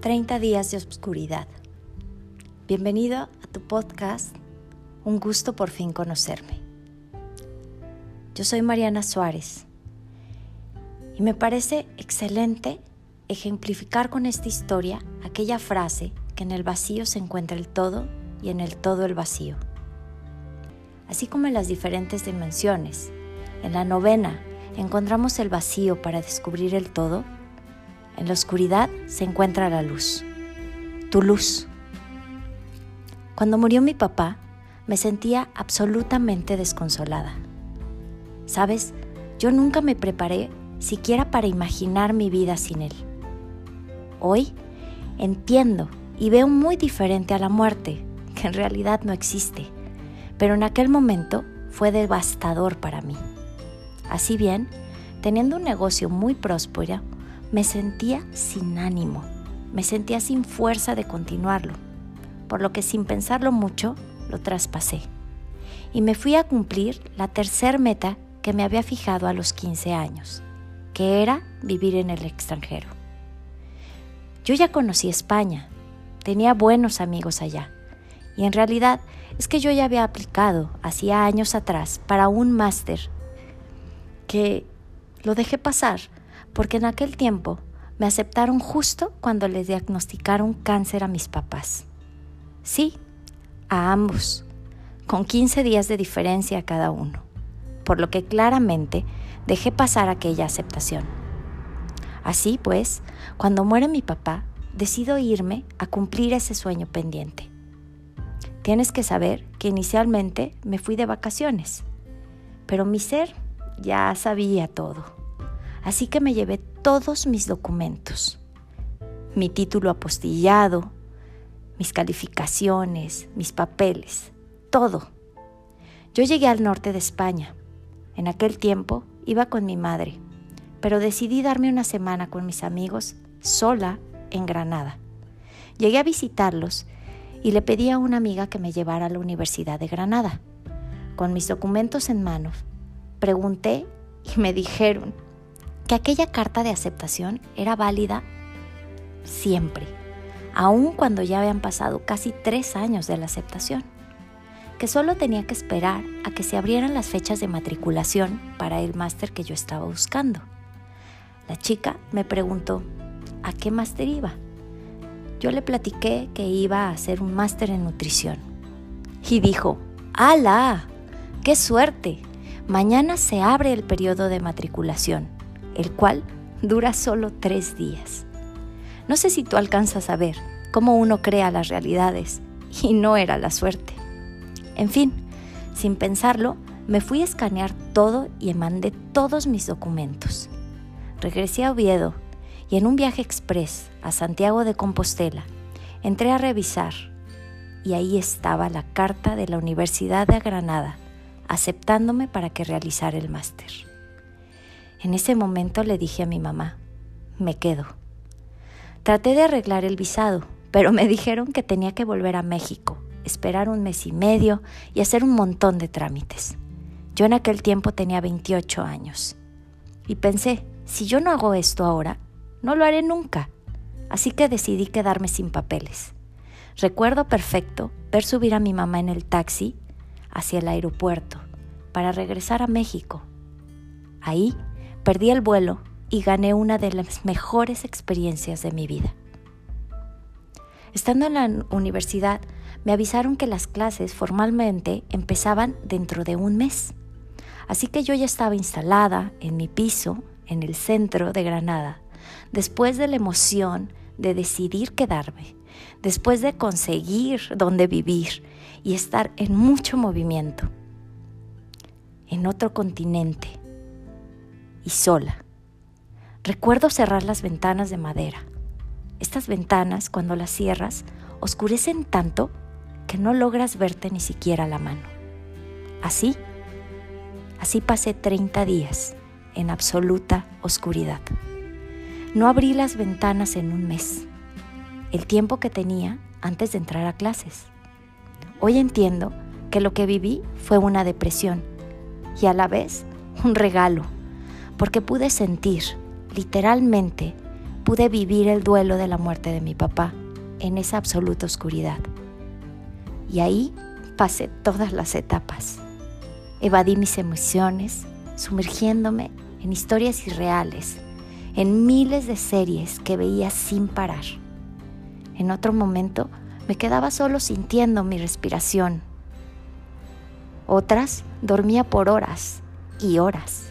30 días de oscuridad. Bienvenido a tu podcast, un gusto por fin conocerme. Yo soy Mariana Suárez y me parece excelente ejemplificar con esta historia aquella frase que en el vacío se encuentra el todo y en el todo el vacío. Así como en las diferentes dimensiones, en la novena encontramos el vacío para descubrir el todo, en la oscuridad se encuentra la luz, tu luz. Cuando murió mi papá, me sentía absolutamente desconsolada. Sabes, yo nunca me preparé siquiera para imaginar mi vida sin él. Hoy entiendo y veo muy diferente a la muerte, que en realidad no existe, pero en aquel momento fue devastador para mí. Así bien, teniendo un negocio muy próspero, me sentía sin ánimo, me sentía sin fuerza de continuarlo, por lo que sin pensarlo mucho lo traspasé. Y me fui a cumplir la tercer meta que me había fijado a los 15 años, que era vivir en el extranjero. Yo ya conocí España, tenía buenos amigos allá, y en realidad es que yo ya había aplicado hacía años atrás para un máster que lo dejé pasar porque en aquel tiempo me aceptaron justo cuando les diagnosticaron cáncer a mis papás. Sí, a ambos, con 15 días de diferencia a cada uno, por lo que claramente dejé pasar aquella aceptación. Así pues, cuando muere mi papá, decido irme a cumplir ese sueño pendiente. Tienes que saber que inicialmente me fui de vacaciones, pero mi ser ya sabía todo Así que me llevé todos mis documentos, mi título apostillado, mis calificaciones, mis papeles, todo. Yo llegué al norte de España. En aquel tiempo iba con mi madre, pero decidí darme una semana con mis amigos sola en Granada. Llegué a visitarlos y le pedí a una amiga que me llevara a la Universidad de Granada. Con mis documentos en mano, pregunté y me dijeron que aquella carta de aceptación era válida siempre, aun cuando ya habían pasado casi tres años de la aceptación, que solo tenía que esperar a que se abrieran las fechas de matriculación para el máster que yo estaba buscando. La chica me preguntó, ¿a qué máster iba? Yo le platiqué que iba a hacer un máster en nutrición. Y dijo, ¡Hala! ¡Qué suerte! Mañana se abre el periodo de matriculación el cual dura solo tres días. No sé si tú alcanzas a ver cómo uno crea las realidades y no era la suerte. En fin, sin pensarlo, me fui a escanear todo y mandé todos mis documentos. Regresé a Oviedo y en un viaje express a Santiago de Compostela entré a revisar y ahí estaba la carta de la Universidad de Granada aceptándome para que realizara el máster. En ese momento le dije a mi mamá, me quedo. Traté de arreglar el visado, pero me dijeron que tenía que volver a México, esperar un mes y medio y hacer un montón de trámites. Yo en aquel tiempo tenía 28 años. Y pensé, si yo no hago esto ahora, no lo haré nunca. Así que decidí quedarme sin papeles. Recuerdo perfecto ver subir a mi mamá en el taxi hacia el aeropuerto para regresar a México. Ahí Perdí el vuelo y gané una de las mejores experiencias de mi vida. Estando en la universidad, me avisaron que las clases formalmente empezaban dentro de un mes. Así que yo ya estaba instalada en mi piso, en el centro de Granada, después de la emoción de decidir quedarme, después de conseguir dónde vivir y estar en mucho movimiento, en otro continente, y sola. Recuerdo cerrar las ventanas de madera. Estas ventanas, cuando las cierras, oscurecen tanto que no logras verte ni siquiera la mano. Así, así pasé 30 días en absoluta oscuridad. No abrí las ventanas en un mes, el tiempo que tenía antes de entrar a clases. Hoy entiendo que lo que viví fue una depresión y a la vez un regalo porque pude sentir, literalmente, pude vivir el duelo de la muerte de mi papá en esa absoluta oscuridad. Y ahí pasé todas las etapas. Evadí mis emociones, sumergiéndome en historias irreales, en miles de series que veía sin parar. En otro momento me quedaba solo sintiendo mi respiración. Otras dormía por horas y horas.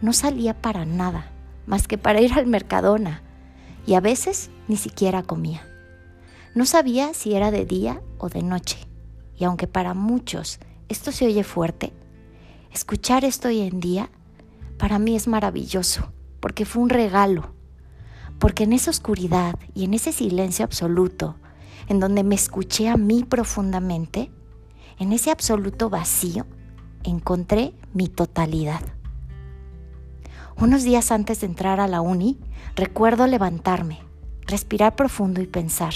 No salía para nada, más que para ir al Mercadona, y a veces ni siquiera comía. No sabía si era de día o de noche, y aunque para muchos esto se oye fuerte, escuchar esto hoy en día para mí es maravilloso, porque fue un regalo, porque en esa oscuridad y en ese silencio absoluto, en donde me escuché a mí profundamente, en ese absoluto vacío, encontré mi totalidad. Unos días antes de entrar a la uni, recuerdo levantarme, respirar profundo y pensar,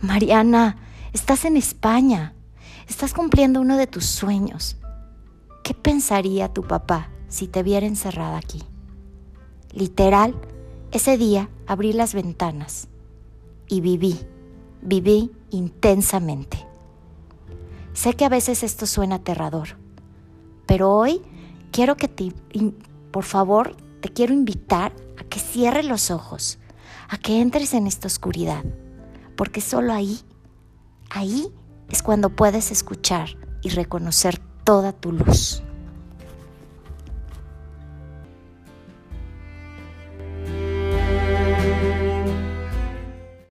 Mariana, estás en España, estás cumpliendo uno de tus sueños. ¿Qué pensaría tu papá si te viera encerrada aquí. Literal, ese día abrí las ventanas y viví, viví intensamente. Sé que a veces esto suena aterrador, pero hoy quiero que te, por favor, te quiero invitar a que cierres los ojos, a que entres en esta oscuridad, porque solo ahí, ahí es cuando puedes escuchar y reconocer toda tu luz.